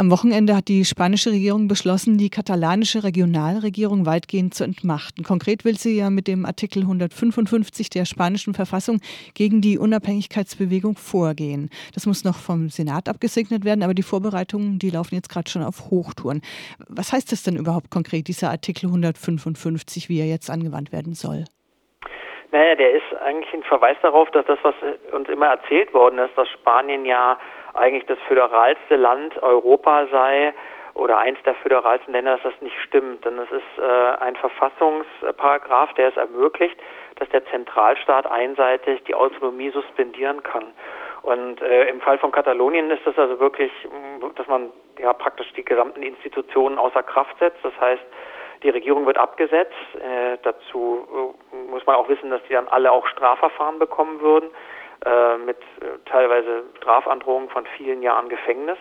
Am Wochenende hat die spanische Regierung beschlossen, die katalanische Regionalregierung weitgehend zu entmachten. Konkret will sie ja mit dem Artikel 155 der spanischen Verfassung gegen die Unabhängigkeitsbewegung vorgehen. Das muss noch vom Senat abgesegnet werden, aber die Vorbereitungen, die laufen jetzt gerade schon auf Hochtouren. Was heißt das denn überhaupt konkret, dieser Artikel 155, wie er jetzt angewandt werden soll? Naja, der ist eigentlich ein Verweis darauf, dass das, was uns immer erzählt worden ist, dass Spanien ja eigentlich das föderalste Land Europa sei oder eins der föderalsten Länder, dass das nicht stimmt. Denn es ist äh, ein Verfassungsparagraph, der es ermöglicht, dass der Zentralstaat einseitig die Autonomie suspendieren kann. Und äh, im Fall von Katalonien ist das also wirklich, dass man ja praktisch die gesamten Institutionen außer Kraft setzt. Das heißt, die Regierung wird abgesetzt. Äh, dazu äh, muss man auch wissen, dass die dann alle auch Strafverfahren bekommen würden mit äh, teilweise Strafandrohungen von vielen Jahren Gefängnis.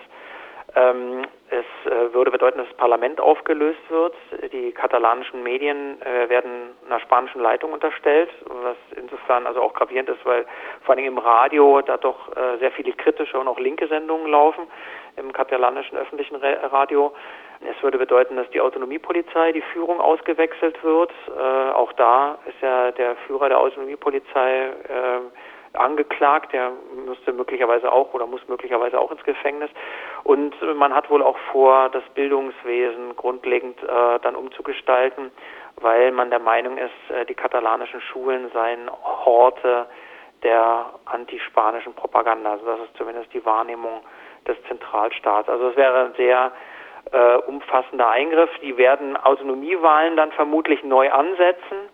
Ähm, es äh, würde bedeuten, dass das Parlament aufgelöst wird. Die katalanischen Medien äh, werden einer spanischen Leitung unterstellt, was insofern also auch gravierend ist, weil vor allem im Radio da doch äh, sehr viele kritische und auch linke Sendungen laufen, im katalanischen öffentlichen Radio. Es würde bedeuten, dass die Autonomiepolizei, die Führung ausgewechselt wird. Äh, auch da ist ja der Führer der Autonomiepolizei äh, angeklagt, der müsste möglicherweise auch oder muss möglicherweise auch ins Gefängnis. Und man hat wohl auch vor, das Bildungswesen grundlegend äh, dann umzugestalten, weil man der Meinung ist, äh, die katalanischen Schulen seien Horte der antispanischen Propaganda. Also das ist zumindest die Wahrnehmung des Zentralstaats. Also es wäre ein sehr äh, umfassender Eingriff. Die werden Autonomiewahlen dann vermutlich neu ansetzen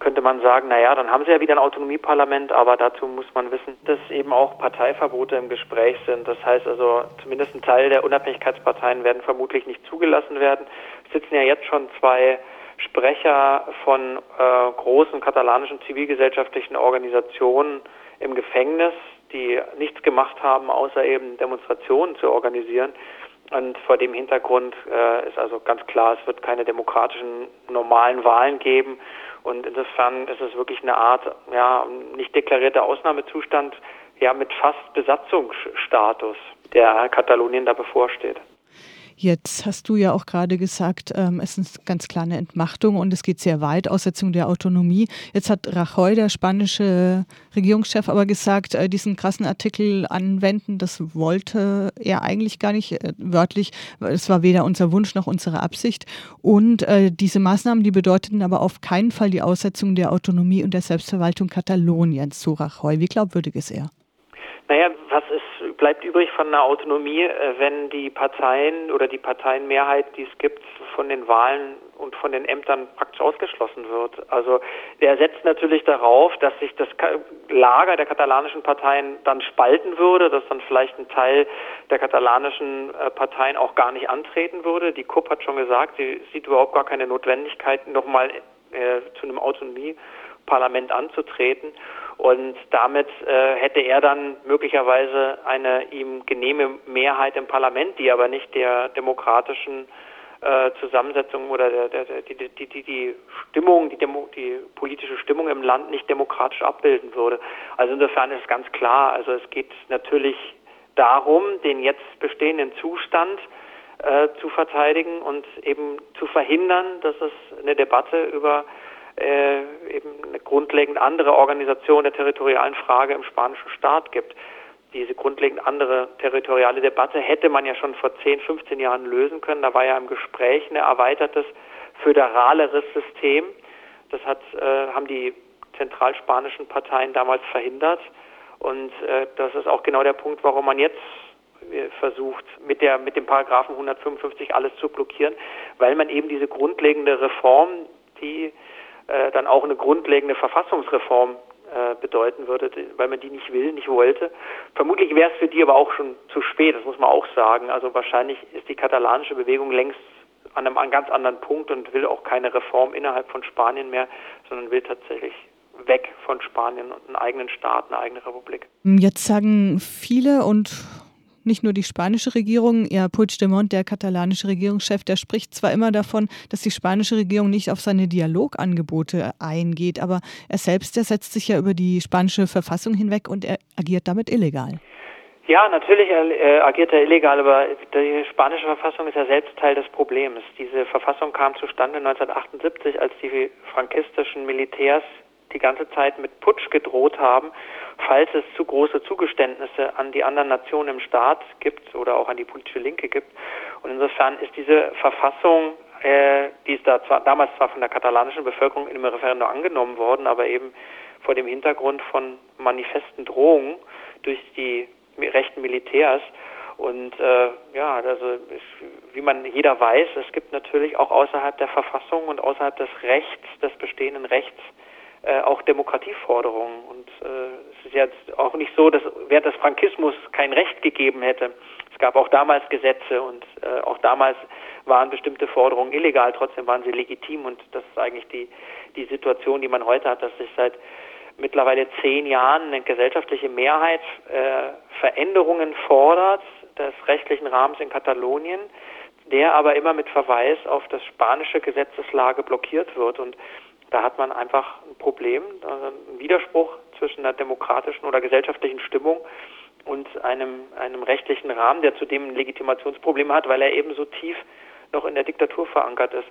könnte man sagen, naja, dann haben sie ja wieder ein Autonomieparlament, aber dazu muss man wissen, dass eben auch Parteiverbote im Gespräch sind. Das heißt also, zumindest ein Teil der Unabhängigkeitsparteien werden vermutlich nicht zugelassen werden. Es sitzen ja jetzt schon zwei Sprecher von äh, großen katalanischen zivilgesellschaftlichen Organisationen im Gefängnis, die nichts gemacht haben, außer eben Demonstrationen zu organisieren. Und vor dem Hintergrund äh, ist also ganz klar, es wird keine demokratischen normalen Wahlen geben. Und insofern ist es wirklich eine Art, ja, nicht deklarierter Ausnahmezustand, ja, mit fast Besatzungsstatus, der Katalonien da bevorsteht. Jetzt hast du ja auch gerade gesagt, ähm, es ist ganz klar eine Entmachtung und es geht sehr weit, Aussetzung der Autonomie. Jetzt hat Rajoy, der spanische Regierungschef, aber gesagt, äh, diesen krassen Artikel anwenden, das wollte er eigentlich gar nicht äh, wörtlich. Es war weder unser Wunsch noch unsere Absicht. Und äh, diese Maßnahmen, die bedeuteten aber auf keinen Fall die Aussetzung der Autonomie und der Selbstverwaltung Kataloniens, so Rajoy. Wie glaubwürdig ist er? Naja, was ist, bleibt übrig von einer Autonomie, äh, wenn die Parteien oder die Parteienmehrheit, die es gibt, von den Wahlen und von den Ämtern praktisch ausgeschlossen wird. Also der setzt natürlich darauf, dass sich das Lager der katalanischen Parteien dann spalten würde, dass dann vielleicht ein Teil der katalanischen äh, Parteien auch gar nicht antreten würde. Die KUP hat schon gesagt, sie sieht überhaupt gar keine Notwendigkeit, nochmal äh, zu einem Autonomieparlament anzutreten. Und damit äh, hätte er dann möglicherweise eine ihm genehme Mehrheit im Parlament, die aber nicht der demokratischen äh, Zusammensetzung oder der, der, der, die, die, die, die Stimmung, die, Demo, die politische Stimmung im Land nicht demokratisch abbilden würde. Also insofern ist ganz klar, also es geht natürlich darum, den jetzt bestehenden Zustand äh, zu verteidigen und eben zu verhindern, dass es eine Debatte über äh, eben eine grundlegend andere Organisation der territorialen Frage im spanischen Staat gibt. Diese grundlegend andere territoriale Debatte hätte man ja schon vor 10, 15 Jahren lösen können. Da war ja im Gespräch ein erweitertes föderaleres System. Das hat, äh, haben die zentralspanischen Parteien damals verhindert. Und äh, das ist auch genau der Punkt, warum man jetzt äh, versucht, mit der, mit dem Paragraphen 155 alles zu blockieren, weil man eben diese grundlegende Reform, die äh, dann auch eine grundlegende Verfassungsreform äh, bedeuten würde, weil man die nicht will, nicht wollte. Vermutlich wäre es für die aber auch schon zu spät, das muss man auch sagen. Also wahrscheinlich ist die katalanische Bewegung längst an einem, an ganz anderen Punkt und will auch keine Reform innerhalb von Spanien mehr, sondern will tatsächlich weg von Spanien und einen eigenen Staat, eine eigene Republik. Jetzt sagen viele und nicht nur die spanische Regierung, ja, Puigdemont, der katalanische Regierungschef, der spricht zwar immer davon, dass die spanische Regierung nicht auf seine Dialogangebote eingeht, aber er selbst, der setzt sich ja über die spanische Verfassung hinweg und er agiert damit illegal. Ja, natürlich äh, agiert er illegal, aber die spanische Verfassung ist ja selbst Teil des Problems. Diese Verfassung kam zustande 1978, als die frankistischen Militärs die ganze Zeit mit Putsch gedroht haben, falls es zu große Zugeständnisse an die anderen Nationen im Staat gibt oder auch an die politische Linke gibt. Und insofern ist diese Verfassung, äh, die ist da zwar damals zwar von der katalanischen Bevölkerung in einem Referendum angenommen worden, aber eben vor dem Hintergrund von manifesten Drohungen durch die rechten Militärs. Und äh, ja, also es, wie man jeder weiß, es gibt natürlich auch außerhalb der Verfassung und außerhalb des Rechts, des bestehenden Rechts, äh, auch Demokratieforderungen. Und äh, es ist jetzt auch nicht so, dass während des Frankismus kein Recht gegeben hätte. Es gab auch damals Gesetze und äh, auch damals waren bestimmte Forderungen illegal, trotzdem waren sie legitim und das ist eigentlich die, die Situation, die man heute hat, dass sich seit mittlerweile zehn Jahren eine gesellschaftliche Mehrheit äh, Veränderungen fordert des rechtlichen Rahmens in Katalonien, der aber immer mit Verweis auf das spanische Gesetzeslage blockiert wird. Und da hat man einfach ein Problem, einen Widerspruch zwischen einer demokratischen oder gesellschaftlichen Stimmung und einem, einem rechtlichen Rahmen, der zudem ein Legitimationsproblem hat, weil er eben so tief noch in der Diktatur verankert ist.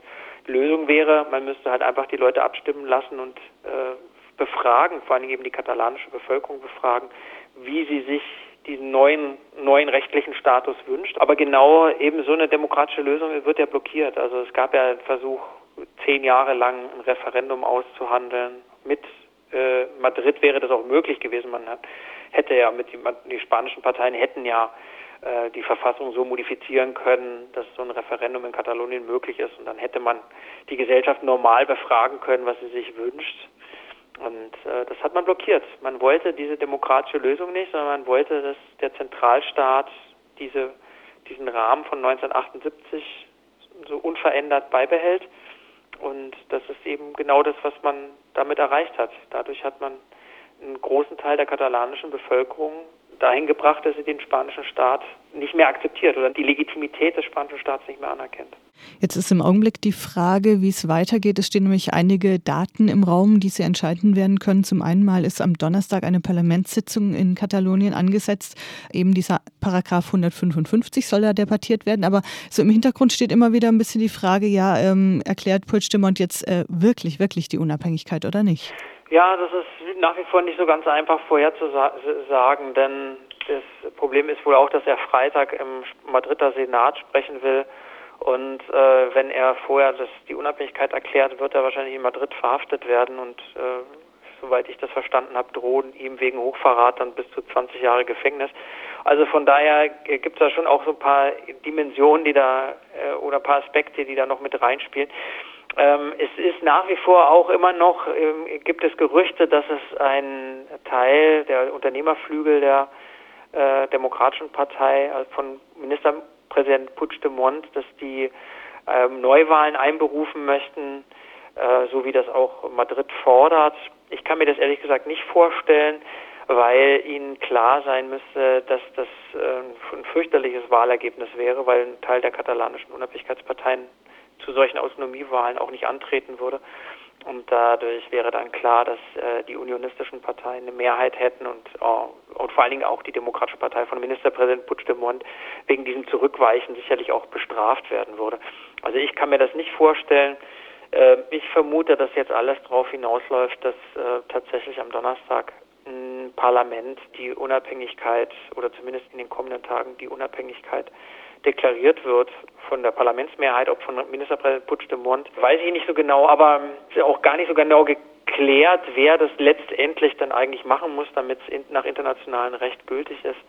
Die Lösung wäre, man müsste halt einfach die Leute abstimmen lassen und äh, befragen, vor allem eben die katalanische Bevölkerung befragen, wie sie sich diesen neuen, neuen rechtlichen Status wünscht. Aber genau eben so eine demokratische Lösung wird ja blockiert. Also es gab ja einen Versuch, zehn Jahre lang ein Referendum auszuhandeln. Mit äh, Madrid wäre das auch möglich gewesen. Man hat, hätte ja mit die, die spanischen Parteien hätten ja äh, die Verfassung so modifizieren können, dass so ein Referendum in Katalonien möglich ist. Und dann hätte man die Gesellschaft normal befragen können, was sie sich wünscht. Und äh, das hat man blockiert. Man wollte diese demokratische Lösung nicht, sondern man wollte, dass der Zentralstaat diese, diesen Rahmen von 1978 so unverändert beibehält. Und das ist eben genau das, was man damit erreicht hat. Dadurch hat man einen großen Teil der katalanischen Bevölkerung dahin gebracht, dass sie den spanischen Staat nicht mehr akzeptiert oder die Legitimität des spanischen Staats nicht mehr anerkennt. Jetzt ist im Augenblick die Frage, wie es weitergeht. Es stehen nämlich einige Daten im Raum, die Sie entscheiden werden können. Zum einen mal ist am Donnerstag eine Parlamentssitzung in Katalonien angesetzt. Eben dieser Paragraph 155 soll da debattiert werden. Aber so im Hintergrund steht immer wieder ein bisschen die Frage, ja, ähm, erklärt Puigdemont jetzt äh, wirklich, wirklich die Unabhängigkeit oder nicht? Ja, das ist nach wie vor nicht so ganz einfach vorherzusagen, denn das Problem ist wohl auch, dass er Freitag im Madrider Senat sprechen will. Und äh, wenn er vorher das, die Unabhängigkeit erklärt, wird er wahrscheinlich in Madrid verhaftet werden. Und äh, soweit ich das verstanden habe, drohen ihm wegen Hochverrat dann bis zu 20 Jahre Gefängnis. Also von daher gibt es da schon auch so ein paar Dimensionen, die da äh, oder ein paar Aspekte, die da noch mit reinspielen. Ähm, es ist nach wie vor auch immer noch, ähm, gibt es Gerüchte, dass es ein Teil der Unternehmerflügel der äh, Demokratischen Partei also von Ministerpräsident Puigdemont, dass die ähm, Neuwahlen einberufen möchten, äh, so wie das auch Madrid fordert. Ich kann mir das ehrlich gesagt nicht vorstellen, weil ihnen klar sein müsste, dass das äh, ein fürchterliches Wahlergebnis wäre, weil ein Teil der katalanischen Unabhängigkeitsparteien zu solchen Autonomiewahlen auch nicht antreten würde. Und dadurch wäre dann klar, dass äh, die unionistischen Parteien eine Mehrheit hätten und, äh, und vor allen Dingen auch die Demokratische Partei von Ministerpräsident Puigdemont wegen diesem Zurückweichen sicherlich auch bestraft werden würde. Also ich kann mir das nicht vorstellen. Äh, ich vermute, dass jetzt alles darauf hinausläuft, dass äh, tatsächlich am Donnerstag ein Parlament die Unabhängigkeit oder zumindest in den kommenden Tagen die Unabhängigkeit deklariert wird von der Parlamentsmehrheit, ob von Ministerpräsident Puigdemont, weiß ich nicht so genau, aber ist auch gar nicht so genau geklärt, wer das letztendlich dann eigentlich machen muss, damit es nach internationalem Recht gültig ist.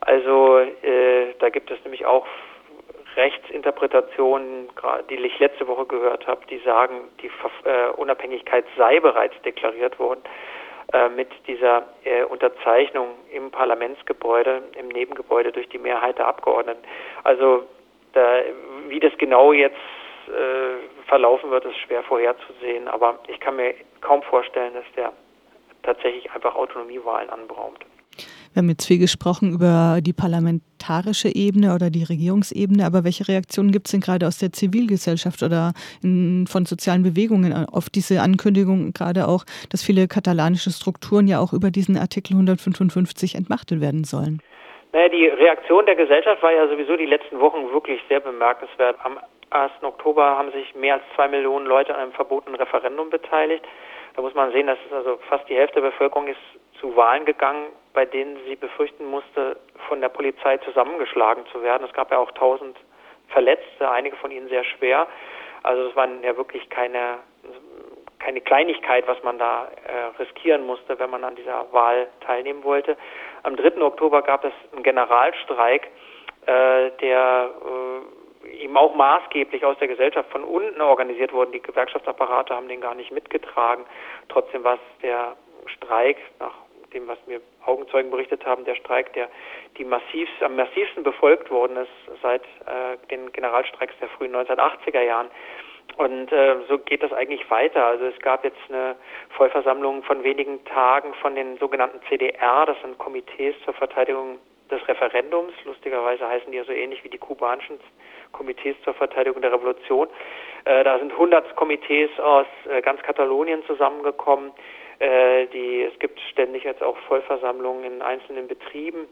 Also äh, da gibt es nämlich auch Rechtsinterpretationen, die ich letzte Woche gehört habe, die sagen, die äh, Unabhängigkeit sei bereits deklariert worden. Äh, mit dieser äh, Unterzeichnung im Parlamentsgebäude, im Nebengebäude durch die Mehrheit der Abgeordneten. Also da, wie das genau jetzt äh, verlaufen wird, ist schwer vorherzusehen, aber ich kann mir kaum vorstellen, dass der tatsächlich einfach Autonomiewahlen anberaumt. Wir haben jetzt viel gesprochen über die parlamentarische Ebene oder die Regierungsebene, aber welche Reaktionen gibt es denn gerade aus der Zivilgesellschaft oder in, von sozialen Bewegungen auf diese Ankündigung, gerade auch, dass viele katalanische Strukturen ja auch über diesen Artikel 155 entmachtet werden sollen? Naja, die Reaktion der Gesellschaft war ja sowieso die letzten Wochen wirklich sehr bemerkenswert. Am 1. Oktober haben sich mehr als zwei Millionen Leute an einem verbotenen Referendum beteiligt. Da muss man sehen, dass also fast die Hälfte der Bevölkerung ist zu Wahlen gegangen, bei denen sie befürchten musste, von der Polizei zusammengeschlagen zu werden. Es gab ja auch tausend Verletzte, einige von ihnen sehr schwer. Also es waren ja wirklich keine, keine Kleinigkeit, was man da äh, riskieren musste, wenn man an dieser Wahl teilnehmen wollte. Am 3. Oktober gab es einen Generalstreik, äh, der äh, eben auch maßgeblich aus der Gesellschaft von unten organisiert wurde. Die Gewerkschaftsapparate haben den gar nicht mitgetragen. Trotzdem war es der Streik nach dem, was mir Augenzeugen berichtet haben, der Streik, der die massiv, am massivsten befolgt worden ist seit äh, den Generalstreiks der frühen 1980er Jahren. Und äh, so geht das eigentlich weiter. Also es gab jetzt eine Vollversammlung von wenigen Tagen von den sogenannten CDR, das sind Komitees zur Verteidigung des Referendums. Lustigerweise heißen die ja so ähnlich wie die kubanischen Komitees zur Verteidigung der Revolution. Äh, da sind 100 Komitees aus äh, ganz Katalonien zusammengekommen. Äh, die, es gibt ständig jetzt auch Vollversammlungen in einzelnen Betrieben.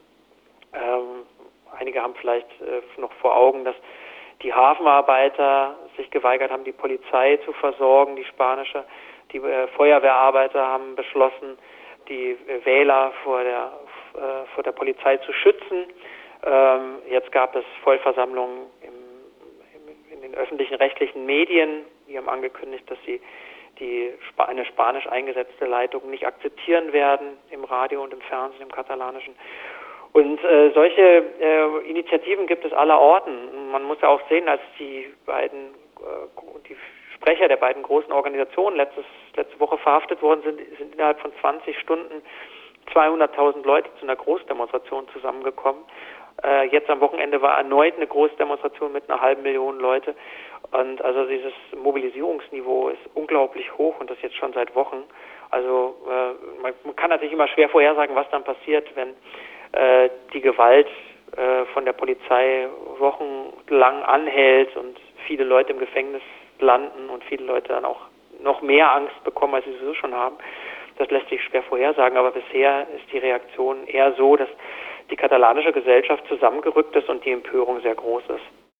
Ähm, einige haben vielleicht äh, noch vor Augen, dass die Hafenarbeiter sich geweigert haben, die Polizei zu versorgen, die spanische. Die äh, Feuerwehrarbeiter haben beschlossen, die äh, Wähler vor der, äh, vor der Polizei zu schützen. Ähm, jetzt gab es Vollversammlungen im, im, in den öffentlichen rechtlichen Medien. Die haben angekündigt, dass sie die eine spanisch eingesetzte Leitung nicht akzeptieren werden im Radio und im Fernsehen, im katalanischen. Und äh, solche äh, Initiativen gibt es aller Orten. Man muss ja auch sehen, als die beiden, äh, die Sprecher der beiden großen Organisationen letztes, letzte Woche verhaftet worden sind, sind innerhalb von 20 Stunden 200.000 Leute zu einer Großdemonstration zusammengekommen. Äh, jetzt am Wochenende war erneut eine Großdemonstration mit einer halben Million Leute. Und also dieses Mobilisierungsniveau ist unglaublich hoch und das jetzt schon seit Wochen. Also äh, man, kann natürlich immer schwer vorhersagen, was dann passiert, wenn äh, die Gewalt äh, von der Polizei wochenlang anhält und viele Leute im Gefängnis landen und viele Leute dann auch noch mehr Angst bekommen, als sie sowieso schon haben. Das lässt sich schwer vorhersagen, aber bisher ist die Reaktion eher so, dass die katalanische Gesellschaft zusammengerückt ist und die Empörung sehr groß ist.